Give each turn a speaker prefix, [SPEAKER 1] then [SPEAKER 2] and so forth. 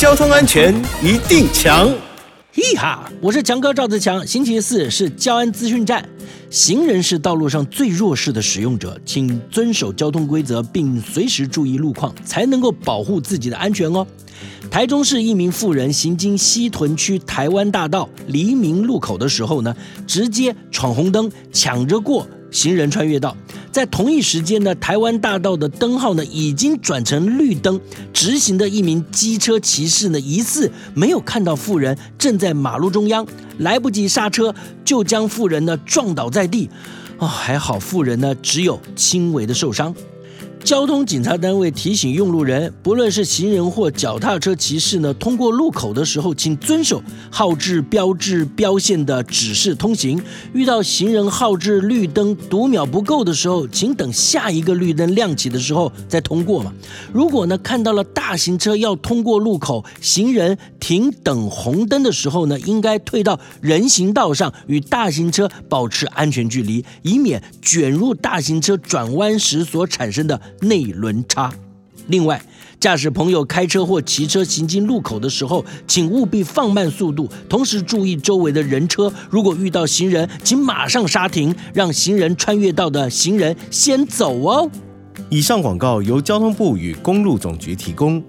[SPEAKER 1] 交通安全一定强。
[SPEAKER 2] 嘿哈，我是强哥赵自强。星期四是交安资讯站。行人是道路上最弱势的使用者，请遵守交通规则，并随时注意路况，才能够保护自己的安全哦。台中市一名妇人行经西屯区台湾大道黎明路口的时候呢，直接闯红灯，抢着过行人穿越道。在同一时间呢，台湾大道的灯号呢已经转成绿灯，直行的一名机车骑士呢疑似没有看到妇人正在马路中央，来不及刹车，就将妇人呢撞倒在地。哦，还好妇人呢只有轻微的受伤。交通警察单位提醒用路人，不论是行人或脚踏车骑士呢，通过路口的时候，请遵守号志标志标线的指示通行。遇到行人号志绿灯读秒不够的时候，请等下一个绿灯亮起的时候再通过嘛。如果呢看到了大型车要通过路口，行人停等红灯的时候呢，应该退到人行道上，与大型车保持安全距离，以免卷入大型车转弯时所产生的。内轮差。另外，驾驶朋友开车或骑车行经路口的时候，请务必放慢速度，同时注意周围的人车。如果遇到行人，请马上刹停，让行人穿越道的行人先走哦。
[SPEAKER 1] 以上广告由交通部与公路总局提供。